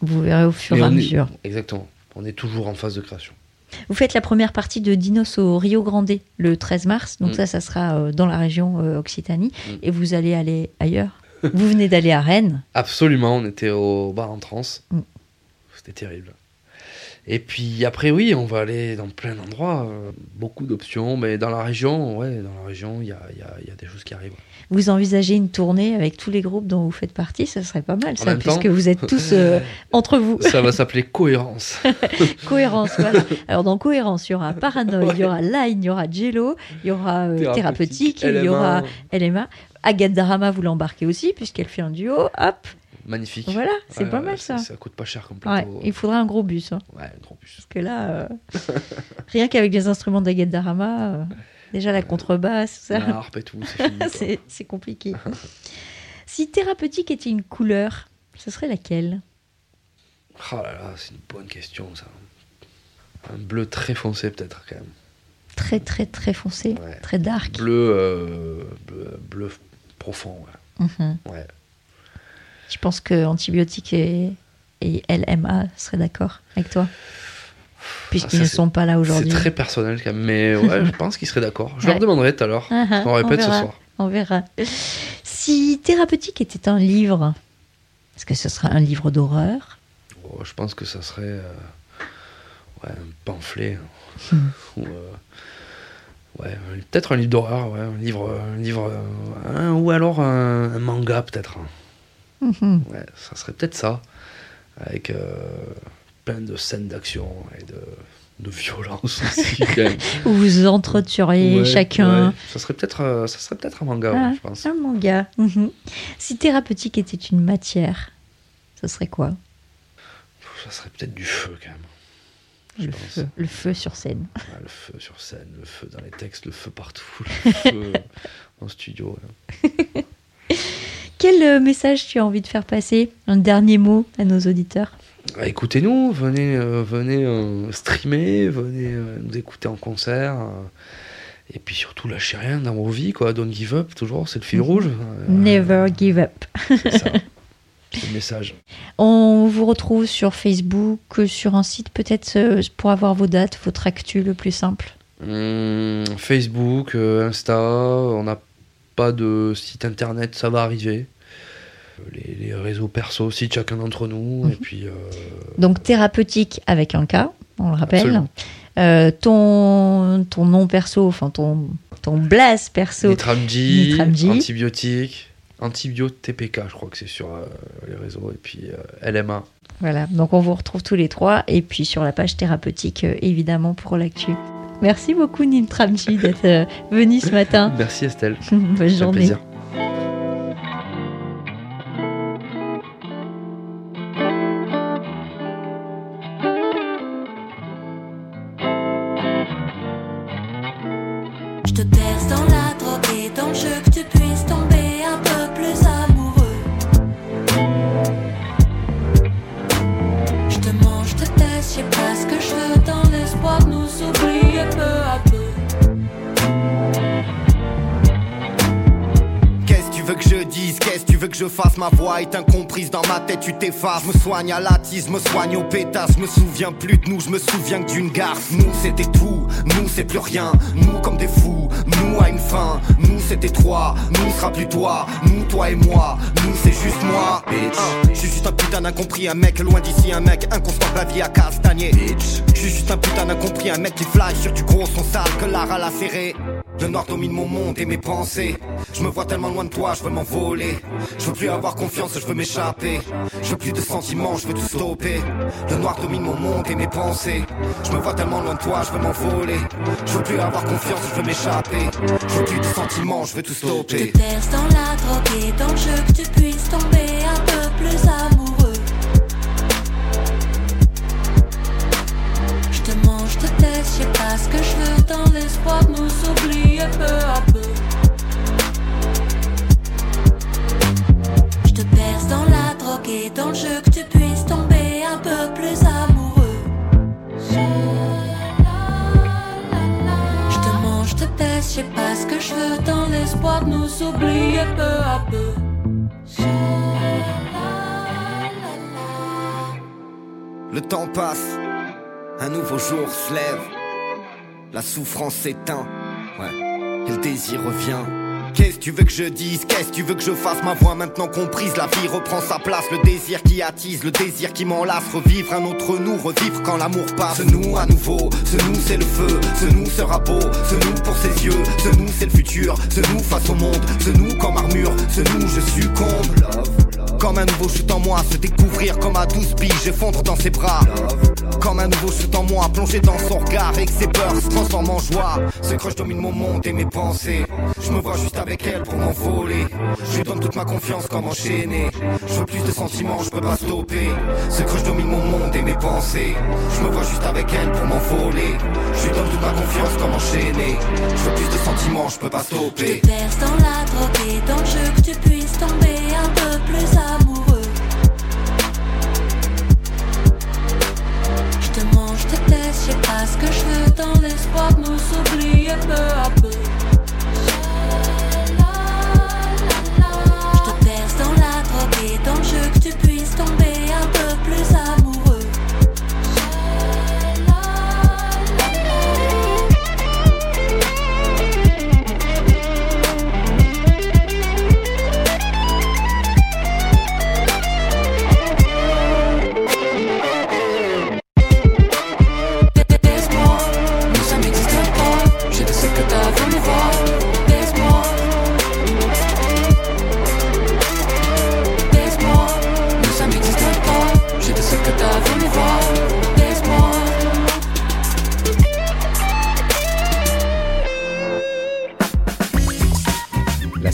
Vous verrez au fur et à est- mesure. Exactement. On est toujours en phase de création. Vous faites la première partie de Dinos au Rio Grande le 13 mars. Donc Mm. ça, ça sera euh, dans la région euh, Occitanie. Mm. Et vous allez aller ailleurs. vous venez d'aller à Rennes. Absolument, on était au bar en trance. Mm. C'était terrible. Et puis après, oui, on va aller dans plein d'endroits, euh, beaucoup d'options, mais dans la région, ouais, dans la région, il y a, il y a- il y a des choses qui arrivent. Vous envisagez une tournée avec tous les groupes dont vous faites partie, ça serait pas mal, ça, puisque temps vous êtes tous euh, entre vous. Ça va s'appeler cohérence. Cohérence, voilà. Alors dans Cohérence, il y aura Paranoïde, il y aura Line, il y aura Jello, il y aura euh, Thérapeutique, il y LMA, aura LMA. Agathe Darama, vous l'embarquez aussi, puisqu'elle fait un duo. Hop, Magnifique. voilà, c'est Ouais, pas ouais, mal ça. Ça coûte pas cher comme plateau. il faudra un gros bus. hein, Ouais, un grand bus. parce que là, euh, rien qu'avec les instruments d'Agathe Darama, euh, déjà la contrebasse, ça, La harpe et tout, c'est compliqué. si Thérapeutique était une couleur, ce serait laquelle? Oh là là, c'est une bonne question ça. Un bleu très foncé peut-être quand même. Très, très, très foncé, Ouais. très dark. Bleu, euh, bleu, bleu profond. Ouais. Mhm. Ouais. Je pense que Antibiotique et, et LMA seraient d'accord avec toi. Puisqu'ils Ah, ne c'est- sont pas là C'est aujourd'hui. très personnel quand même, mais ouais, je pense qu'ils seraient d'accord. Je leur demanderai tout à l'heure. Ah, ah, On répète ce verra, soir. On verra. Si Thérapeutique était un livre, est-ce que ce serait un livre d'horreur? Oh, je pense que ça serait euh, ouais, un pamphlet. Hmm. ou, euh, ouais, peut-être un livre d'horreur, ouais, un livre, un livre euh, un- ou alors un, un manga peut-être. Mhm. Ouais, ça serait peut-être ça, avec euh, plein de scènes d'action et de, de violence aussi. quand même. Où vous entretueriez Ouais, chacun ouais. Ça serait peut-être, euh, ça serait peut-être un manga, Ah, ouais, je pense. un manga. Mhm. Si Thérapeutique était une matière, ce serait quoi? Ça serait peut-être du feu quand même. Le feu, le feu sur scène. Le feu sur scène, le feu dans les textes, le feu partout, le feu en studio. Quel euh, message tu as envie de faire passer Un dernier mot à nos auditeurs Ah, Écoutez-nous, venez, euh, venez euh, streamer, venez euh, nous écouter en concert. et puis surtout, lâchez rien dans vos vies, quoi. Don't give up, toujours, c'est le fil rouge. Euh, Never give up. C'est ça. C'est le message. On vous retrouve sur Facebook, sur un site peut-être pour avoir vos dates, votre actu le plus simple. Hum, Facebook, Insta, on n'a pas de site internet, ça va arriver. Les, les réseaux perso aussi de chacun d'entre nous. Et puis, euh, Donc thérapeutique avec un K, on le rappelle. Euh, ton, ton nom perso, enfin ton, ton blaze perso. Nitramji, Nitramji. antibiotiques, antibio TPK, je crois que c'est sur euh, les réseaux, et puis euh, LMA. Voilà, donc on vous retrouve tous les trois et puis sur la page thérapeutique évidemment pour l'actu. Merci beaucoup Nimtramji d'être venu ce matin. Merci Estelle, Bonne un journée. plaisir. Fasse Incomprise dans ma tête, tu t'effaces. Je me soigne à la tise, me soigne au pétasse. Je me souviens plus de nous, je me souviens que d'une garce. Nous c'était tout, nous c'est plus rien. Nous comme des fous, nous à une fin. Nous c'était trois, nous sera plus toi. Nous, toi et moi, nous c'est juste moi. Bitch. Je suis juste un putain d'incompris, un mec loin d'ici, un mec inconstant de la vie à castagner. Bitch. Je suis juste un putain d'incompris, un mec qui fly sur du gros son sale que l'art à la serré. Le noir domine mon monde et mes pensées. Je me vois tellement loin de toi, je veux m'envoler. Je veux plus avoir confiance, je veux m'échapper. Je veux plus de sentiments, je veux tout stopper. Le noir domine mon monde et mes pensées. Je me vois tellement loin de toi, je veux m'envoler. Je veux plus avoir confiance, je veux m'échapper. Je veux plus de sentiments, je veux tout Je stopper. te perce dans la drogue et dans le jeu que tu puisses tomber un peu plus amoureux. Je te mange, je te teste, je sais pas ce que je veux dans l'espoir de nous oublier peu à peu. Veux dans l'espoir de nous oublier peu à peu. Le temps passe, un nouveau jour se lève. La souffrance s'éteint, ouais, et le désir revient. Qu'est-ce que tu veux que je dise? Qu'est-ce que tu veux que je fasse? Ma voix maintenant comprise, la vie reprend sa place. Le désir qui attise, le désir qui m'enlace. Revivre un autre nous, revivre quand l'amour passe. Ce nous à nouveau, ce nous c'est le feu, ce nous sera beau, ce nous pour ses yeux, ce nous c'est le futur, ce nous face au monde, ce nous comme armure, ce nous je succombe. Comme un nouveau chute en moi, se découvrir comme à 12 billes, j'effondre dans ses bras. Comme un nouveau chute en moi, plonger dans son regard et que ses peurs se transforment en joie. Ce crush domine mon monde et mes pensées. Je me vois juste avec elle pour m'envoler. Je lui donne toute ma confiance comme enchaîné. Je veux plus de sentiments, je peux pas stopper. Ce crush domine mon monde et mes pensées. Je me vois juste avec elle pour m'envoler. Je lui donne toute ma confiance comme enchaîné. Je veux plus de sentiments, je peux pas stopper. dans la drogue et dans le jeu que tu puisses tomber un peu plus amoureux. Ce que je veux dans l'espoir de nous oublier peu à peu.